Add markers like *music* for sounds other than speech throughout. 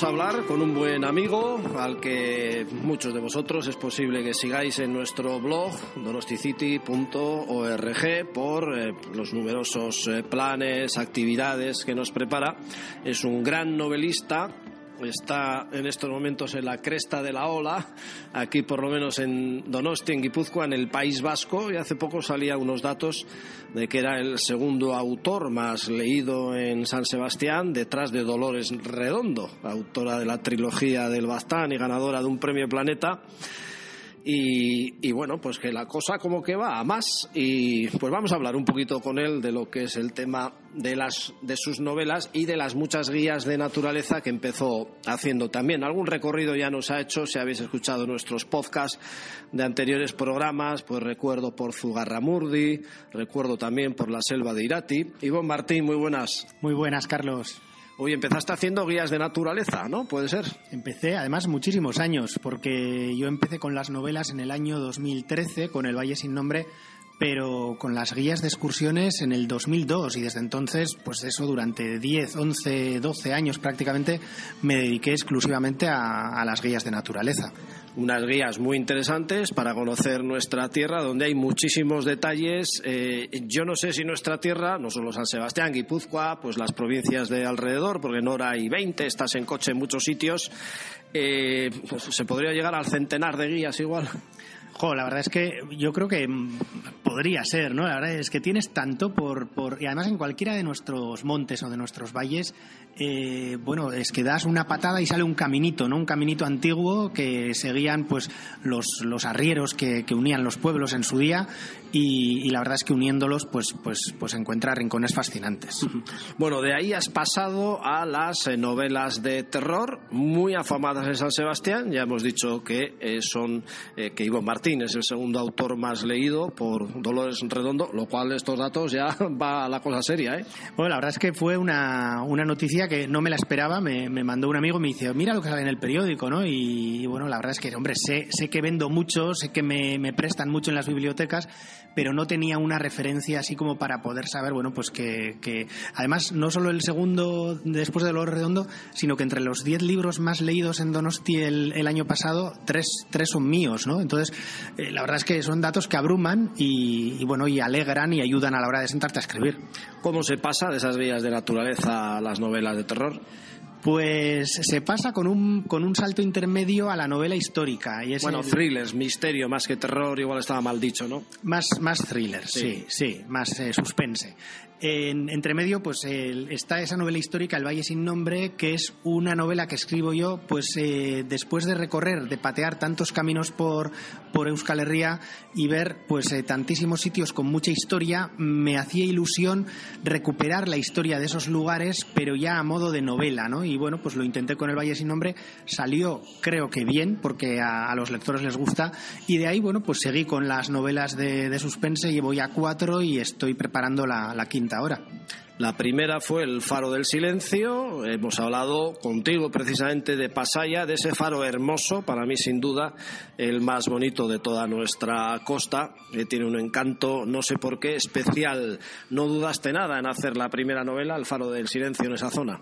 vamos a hablar con un buen amigo al que muchos de vosotros es posible que sigáis en nuestro blog donosticity.org por eh, los numerosos eh, planes, actividades que nos prepara. Es un gran novelista está en estos momentos en la cresta de la ola, aquí por lo menos en Donosti, en Guipúzcoa, en el País Vasco, y hace poco salía unos datos de que era el segundo autor más leído en San Sebastián, detrás de Dolores Redondo, autora de la trilogía del Bastán y ganadora de un premio Planeta. Y, bueno, pues que la cosa como que va a más y pues vamos a hablar un poquito con él de lo que es el tema de las de sus novelas y de las muchas guías de naturaleza que empezó haciendo también. Algún recorrido ya nos ha hecho, si habéis escuchado nuestros podcasts de anteriores programas, pues recuerdo por Zugarramurdi, recuerdo también por la selva de Irati. Ivonne Martín, muy buenas. Muy buenas, Carlos. Hoy empezaste haciendo guías de naturaleza, ¿no? ¿Puede ser? Empecé, además, muchísimos años, porque yo empecé con las novelas en el año 2013, con El Valle Sin Nombre, pero con las guías de excursiones en el 2002 y desde entonces, pues eso, durante 10, 11, 12 años prácticamente, me dediqué exclusivamente a las guías de naturaleza unas guías muy interesantes para conocer nuestra tierra, donde hay muchísimos detalles. Eh, yo no sé si nuestra tierra, no solo San Sebastián, Guipúzcoa, pues las provincias de alrededor, porque en hora hay 20, estás en coche en muchos sitios, eh, pues se podría llegar al centenar de guías igual. Jo, la verdad es que yo creo que podría ser, ¿no? La verdad es que tienes tanto por, por y además en cualquiera de nuestros montes o de nuestros valles, eh, bueno, es que das una patada y sale un caminito, ¿no? Un caminito antiguo que seguían, pues, los, los arrieros que, que unían los pueblos en su día y, la verdad es que uniéndolos, pues, pues, pues encuentra rincones fascinantes. Bueno, de ahí has pasado a las eh, novelas de terror muy afamadas en San Sebastián. Ya hemos dicho que eh, son eh, que Ivo Martín es el segundo autor más leído por Dolores Redondo, lo cual estos datos ya *laughs* va a la cosa seria, ¿eh? Bueno, la verdad es que fue una, una noticia que no me la esperaba. Me, me, mandó un amigo y me dice, mira lo que sale en el periódico, ¿no? Y, bueno, la verdad es que, hombre, sé, sé que vendo mucho, sé que me, me prestan mucho en las bibliotecas pero no tenía una referencia así como para poder saber, bueno, pues que, que además no solo el segundo después de lo redondo, sino que entre los 10 libros más leídos en Donosti el, el año pasado, tres, tres, son míos, ¿no? Entonces, eh, la verdad es que son datos que abruman y, bueno, y alegran y ayudan a la hora de sentarte a escribir. ¿Cómo se pasa de esas vías de naturaleza a las novelas de terror? Pues se pasa con un, con un salto intermedio a la novela histórica. Y es bueno, el... thrillers, misterio, más que terror, igual estaba mal dicho, ¿no? Más, más thriller, sí, sí, sí más eh, suspense. En, entre medio, pues el, está esa novela histórica, El Valle sin Nombre, que es una novela que escribo yo, pues eh, después de recorrer, de patear tantos caminos por, por Euskal Herria y ver pues eh, tantísimos sitios con mucha historia, me hacía ilusión recuperar la historia de esos lugares, pero ya a modo de novela, ¿no? Y bueno, pues lo intenté con El Valle sin Nombre, salió creo que bien, porque a, los lectores les gusta, y de ahí, bueno, pues seguí con las novelas de, suspense, llevo ya cuatro y estoy preparando la, la quinta ahora. La primera fue el Faro del Silencio. Hemos hablado contigo precisamente de Pasaya, de ese faro hermoso, para mí sin duda el más bonito de toda nuestra costa, que tiene un encanto, no sé por qué, especial. No dudaste nada en hacer la primera novela, El Faro del Silencio, en esa zona.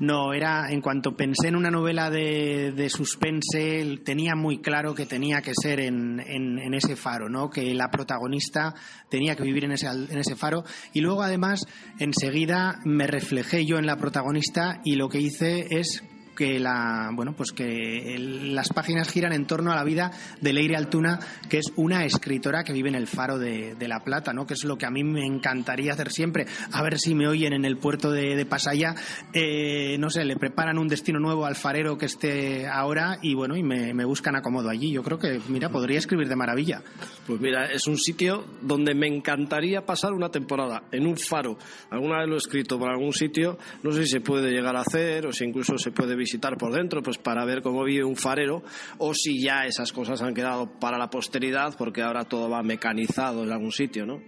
No, era en cuanto pensé en una novela de, de suspense, tenía muy claro que tenía que ser en, en, ese faro, ¿no? Que la protagonista tenía que vivir en ese, en ese faro. Y luego, además, enseguida me reflejé yo en la protagonista y lo que hice es que la bueno pues que el, las páginas giran en torno a la vida de Leire Altuna que es una escritora que vive en el faro de, de, la Plata no que es lo que a mí me encantaría hacer siempre. A ver si me oyen en el puerto de, de Pasaya. Eh, no sé le preparan un destino nuevo al farero que esté ahora y bueno y me, me buscan acomodo allí. Yo creo que mira podría escribir de maravilla. Pues mira es un sitio donde me encantaría pasar una temporada en un faro. Alguna vez lo he escrito por algún sitio no sé si se puede llegar a hacer o si incluso se puede visitar visitar por dentro, pues para ver cómo vive un farero, o si ya esas cosas han quedado para la posteridad, porque ahora todo va mecanizado en algún sitio, ¿no?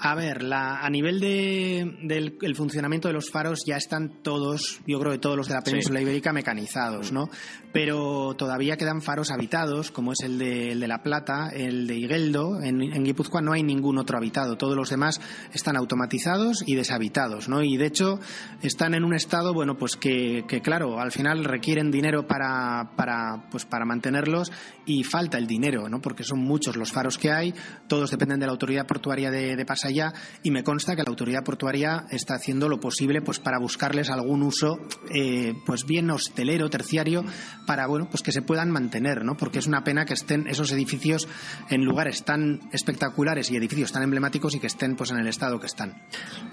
A ver, la, a nivel de, del el funcionamiento de los faros ya están todos, yo creo que todos los de la península ibérica mecanizados, ¿no? Pero todavía quedan faros habitados, como es el de, el de La Plata, el de Igueldo. En, en Guipúzcoa no hay ningún otro habitado. Todos los demás están automatizados y deshabitados, ¿no? Y de hecho están en un estado, bueno, pues que, que claro, al final requieren dinero para, para, pues para mantenerlos y falta el dinero, ¿no? Porque son muchos los faros que hay, todos dependen de la autoridad portuaria de, de Pasaya y me consta que la autoridad portuaria está haciendo lo posible pues para buscarles algún uso, eh, pues bien hostelero, terciario, para bueno, pues que se puedan mantener, ¿no? Porque es una pena que estén esos edificios en lugares tan espectaculares y edificios tan emblemáticos y que estén pues en el estado que están.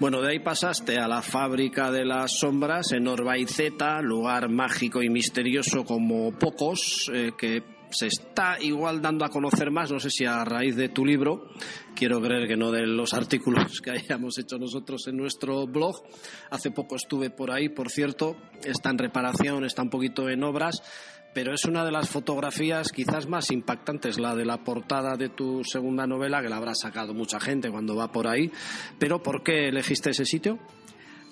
Bueno, de ahí pasaste a la fábrica de las sombras en Orbaiceta, lugar mágico y misterioso como pocos, eh, que se está igual dando a conocer más, no sé si a raíz de tu libro, quiero creer que no de los artículos que hayamos hecho nosotros en nuestro blog. Hace poco estuve por ahí, por cierto, está en reparación, está un poquito en obras, pero es una de las fotografías quizás más impactantes, la de la portada de tu segunda novela, que la habrá sacado mucha gente cuando va por ahí. Pero ¿por qué elegiste ese sitio?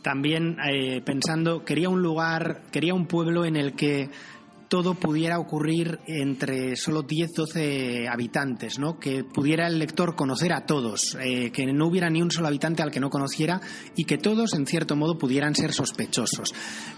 También eh, pensando, quería un lugar, quería un pueblo en el que todo pudiera ocurrir entre solo 10, 12 habitantes, ¿no? Que pudiera el lector conocer a todos, eh, que no hubiera ni un solo habitante al que no conociera y que todos, en cierto modo, pudieran ser sospechosos.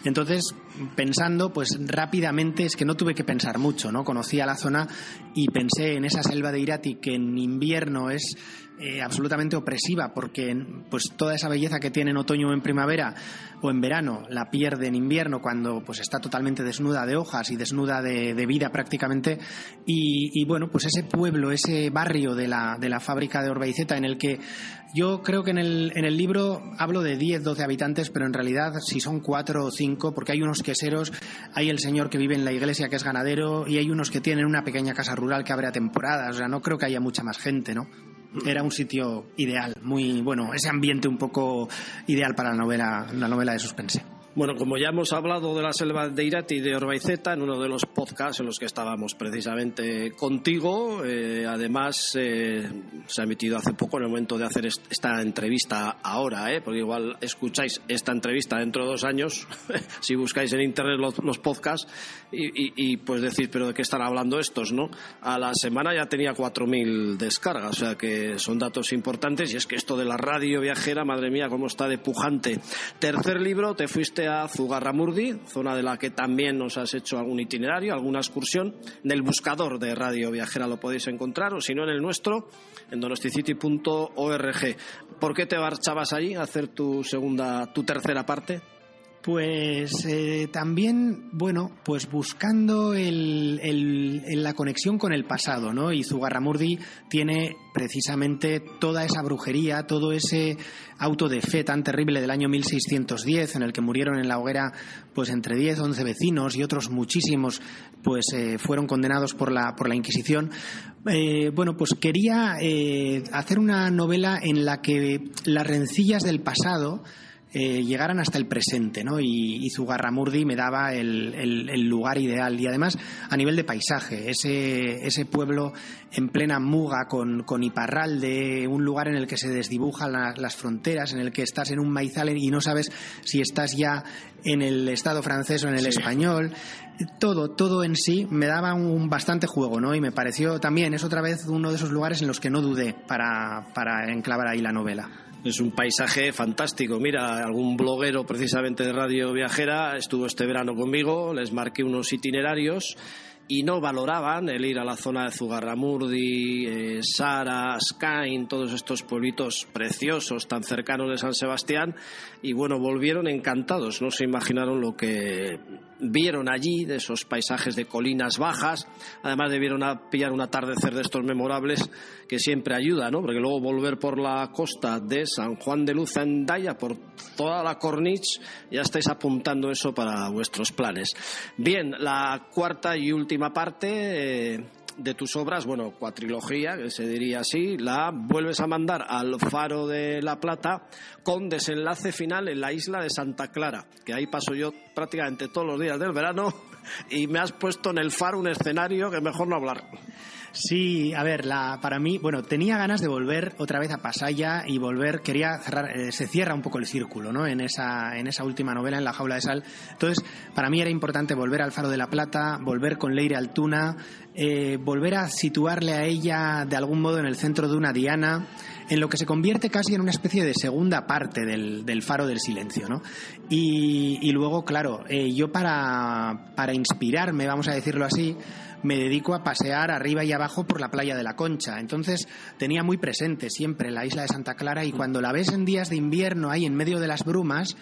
Entonces, pensando, pues rápidamente, es que no tuve que pensar mucho, ¿no? Conocía la zona y pensé en esa selva de Irati que en invierno es eh, absolutamente opresiva porque pues toda esa belleza que tiene en otoño o en primavera o en verano la pierde en invierno cuando pues está totalmente desnuda de hojas y desnuda de, vida prácticamente y, y, bueno pues ese pueblo ese barrio de la, de la fábrica de Orbaiceta en el que yo creo que en el, en el libro hablo de 10, 12 habitantes, pero en realidad si son 4 o 5, porque hay unos queseros, hay el señor que vive en la iglesia que es ganadero y hay unos que tienen una pequeña casa rural que abre a temporadas, o sea, no creo que haya mucha más gente, ¿no? Era un sitio ideal, muy bueno, ese ambiente un poco ideal para la novela, la novela de suspense. Bueno, como ya hemos hablado de la selva de Irati y de Orbaiceta en uno de los podcasts en los que estábamos precisamente contigo, eh, además eh, se ha emitido hace poco en el momento de hacer esta entrevista ahora, ¿eh? porque igual escucháis esta entrevista dentro de dos años, *laughs* si buscáis en internet los, podcasts y, y, y, pues decís, pero ¿de qué están hablando estos? no? A la semana ya tenía 4.000 descargas, o sea que son datos importantes y es que esto de la radio viajera, madre mía, cómo está de pujante. Tercer libro, te fuiste Zugarramurdi, zona de la que también nos has hecho algún itinerario, alguna excursión. En el buscador de Radio Viajera lo podéis encontrar, o si no en el nuestro, en donosticity.org. ¿Por qué te marchabas allí a hacer tu segunda, tu tercera parte? Pues eh, también, bueno, pues buscando el, la conexión con el pasado, ¿no? Y Zugarramurdi tiene precisamente toda esa brujería, todo ese auto de fe tan terrible del año 1610, en el que murieron en la hoguera pues entre 10, 11 vecinos y otros muchísimos pues eh, fueron condenados por la, por la Inquisición. Eh, bueno, pues quería hacer una novela en la que las rencillas del pasado eh, llegaran hasta el presente, ¿no? Y, y Zugarramurdi me daba el, el, el, lugar ideal. Y además, a nivel de paisaje, ese, ese pueblo en plena muga con, con Iparralde, un lugar en el que se desdibujan la, las fronteras, en el que estás en un maizal y no sabes si estás ya en el Estado francés o en el sí. español. Todo, todo en sí me daba un bastante juego, ¿no? Y me pareció también, es otra vez uno de esos lugares en los que no dudé para, para enclavar ahí la novela. Es un paisaje fantástico. Mira, algún bloguero precisamente de Radio Viajera estuvo este verano conmigo, les marqué unos itinerarios y no valoraban el ir a la zona de Zugarramurdi, eh, Sara, Skain, todos estos pueblitos preciosos tan cercanos de San Sebastián y bueno, volvieron encantados, no se imaginaron lo que vieron allí, de esos paisajes de colinas bajas, además debieron pillar un atardecer de estos memorables que siempre ayuda, ¿no? Porque luego volver por la costa de San Juan de Luz en Daya, por toda la corniche, ya estáis apuntando eso para vuestros planes. Bien, la cuarta y última parte... Eh, de tus obras, bueno, cuatrilogía, que se diría así, la vuelves a mandar al Faro de la Plata con desenlace final en la isla de Santa Clara, que ahí paso yo prácticamente todos los días del verano y me has puesto en el faro un escenario que mejor no hablar. Sí, a ver, la, para mí, bueno, tenía ganas de volver otra vez a Pasaya y volver, quería cerrar, eh, se cierra un poco el círculo, ¿no? En esa, en esa última novela, en La jaula de sal. Entonces, para mí era importante volver al Faro de la Plata, volver con Leire Altuna, eh, volver a situarle a ella de algún modo en el centro de una diana, en lo que se convierte casi en una especie de segunda parte del, Faro del Silencio, ¿no? Y, y luego, claro, eh, yo para, para inspirarme, vamos a decirlo así, me dedico a pasear arriba y abajo por la playa de la Concha. Entonces tenía muy presente siempre la isla de Santa Clara y cuando la ves en días de invierno ahí en medio de las brumas,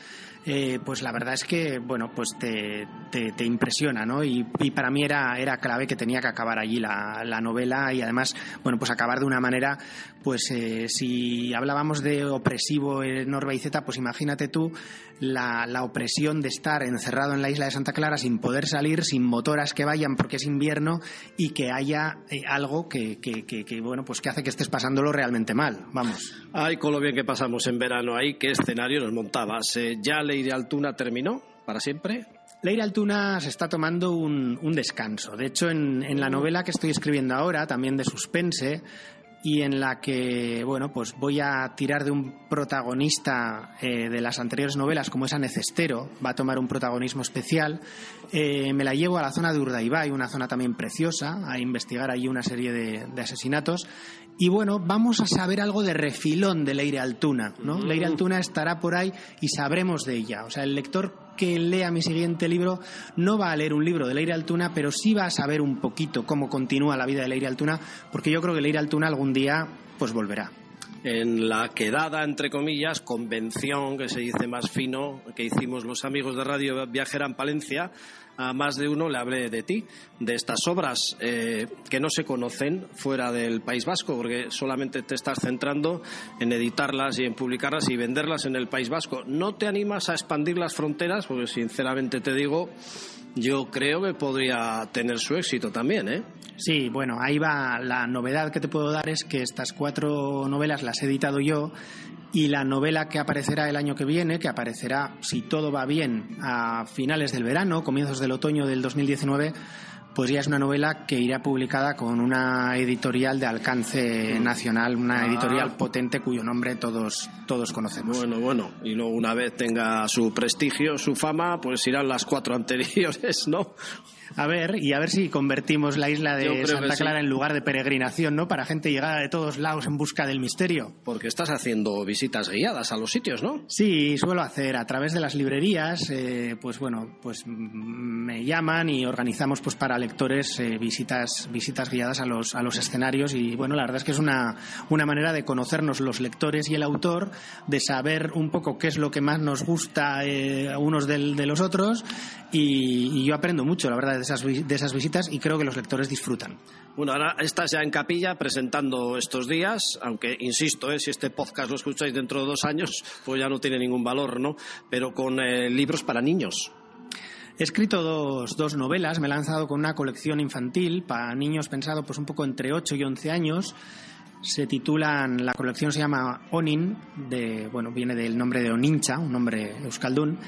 eh, pues la verdad es que, bueno, pues te, te, impresiona, ¿no? Y, para mí era, era clave que tenía que acabar allí la, la novela y además, bueno, pues acabar de una manera, pues eh, si hablábamos de opresivo en Norbaiceta, pues imagínate tú la, la, opresión de estar encerrado en la isla de Santa Clara sin poder salir, sin motoras que vayan porque es invierno y que haya eh, algo que, que, bueno, pues que hace que estés pasándolo realmente mal, vamos. Ay, con lo bien que pasamos en verano ahí, qué escenario nos montabas. ya Leire Altuna terminó para siempre? Leire Altuna se está tomando un, descanso. De hecho, en, la novela que estoy escribiendo ahora, también de suspense, y en la que, bueno, pues voy a tirar de un protagonista eh, de las anteriores novelas, como es Anecestero, va a tomar un protagonismo especial. Eh, me la llevo a la zona de Urdaibai, una zona también preciosa, a investigar allí una serie de asesinatos. Y bueno, vamos a saber algo de refilón de Leire Altuna, ¿no? Mm. Leire Altuna estará por ahí y sabremos de ella. O sea, el lector que lea mi siguiente libro no va a leer un libro de Leire Altuna, pero sí va a saber un poquito cómo continúa la vida de Leire Altuna, porque yo creo que Leire Altuna algún día pues volverá en la quedada, entre comillas, convención, que se dice más fino, que hicimos los amigos de Radio Viajera en Palencia, a más de uno le hablé de ti, de estas obras eh, que no se conocen fuera del País Vasco, porque solamente te estás centrando en editarlas y en publicarlas y venderlas en el País Vasco. ¿No te animas a expandir las fronteras? Porque sinceramente te digo, yo creo que podría tener su éxito también, ¿eh? Sí, bueno, ahí va. La novedad que te puedo dar es que estas cuatro novelas las he editado yo y la novela que aparecerá el año que viene, que aparecerá, si todo va bien, a finales del verano, comienzos del otoño del 2019, pues ya es una novela que irá publicada con una editorial de alcance nacional, una ah. editorial potente cuyo nombre todos, todos conocemos. Bueno, bueno, y luego una vez tenga su prestigio, su fama, pues irán las cuatro anteriores, ¿no? A ver, y a ver si convertimos la isla de Santa Clara en lugar de peregrinación, ¿no? Para gente llegada de todos lados en busca del misterio. Porque estás haciendo visitas guiadas a los sitios, ¿no? Sí, suelo hacer a través de las librerías, eh, pues bueno, pues me llaman y organizamos pues para lectores eh, visitas visitas guiadas a los a los escenarios y bueno, la verdad es que es una una manera de conocernos los lectores y el autor, de saber un poco qué es lo que más nos gusta eh, unos de los otros y, y yo aprendo mucho, la verdad de esas, visitas y creo que los lectores disfrutan. Bueno, ahora estás ya en capilla presentando estos días, aunque insisto, ¿eh? si este podcast lo escucháis dentro de dos años, pues ya no tiene ningún valor, ¿no? Pero con eh, libros para niños. He escrito dos, dos, novelas, me he lanzado con una colección infantil para niños pensado pues un poco entre 8 y 11 años. Se titulan, la colección se llama Onin, de, bueno, viene del nombre de Onincha, un nombre euskaldún,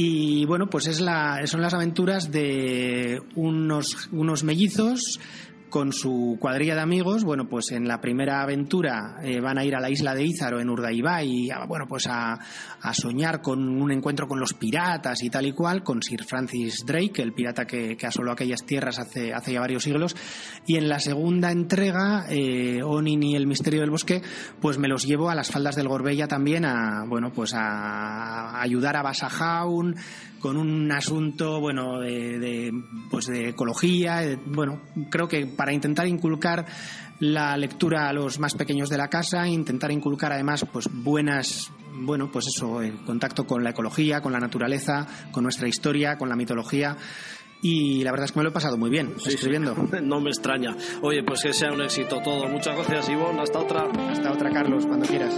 y bueno, pues es la, son las aventuras de unos, unos mellizos con su cuadrilla de amigos, bueno, pues en la primera aventura eh, van a ir a la isla de Ízaro en Urdaibai y bueno, pues a, soñar con un encuentro con los piratas y tal y cual, con Sir Francis Drake, el pirata que, asoló aquellas tierras hace, hace ya varios siglos. Y en la segunda entrega, eh, Onin y el misterio del bosque, pues me los llevo a las faldas del Gorbella también a, bueno, pues a, ayudar a Basajaun con un asunto, bueno, de, pues de ecología, bueno, creo que para intentar inculcar la lectura a los más pequeños de la casa, intentar inculcar además pues buenas bueno, pues eso, el contacto con la ecología, con la naturaleza, con nuestra historia, con la mitología. Y la verdad es que me lo he pasado muy bien escribiendo. *laughs* No me extraña. Oye, pues que sea un éxito todo. Muchas gracias, Ivonne. Hasta otra. Hasta otra, Carlos, cuando quieras.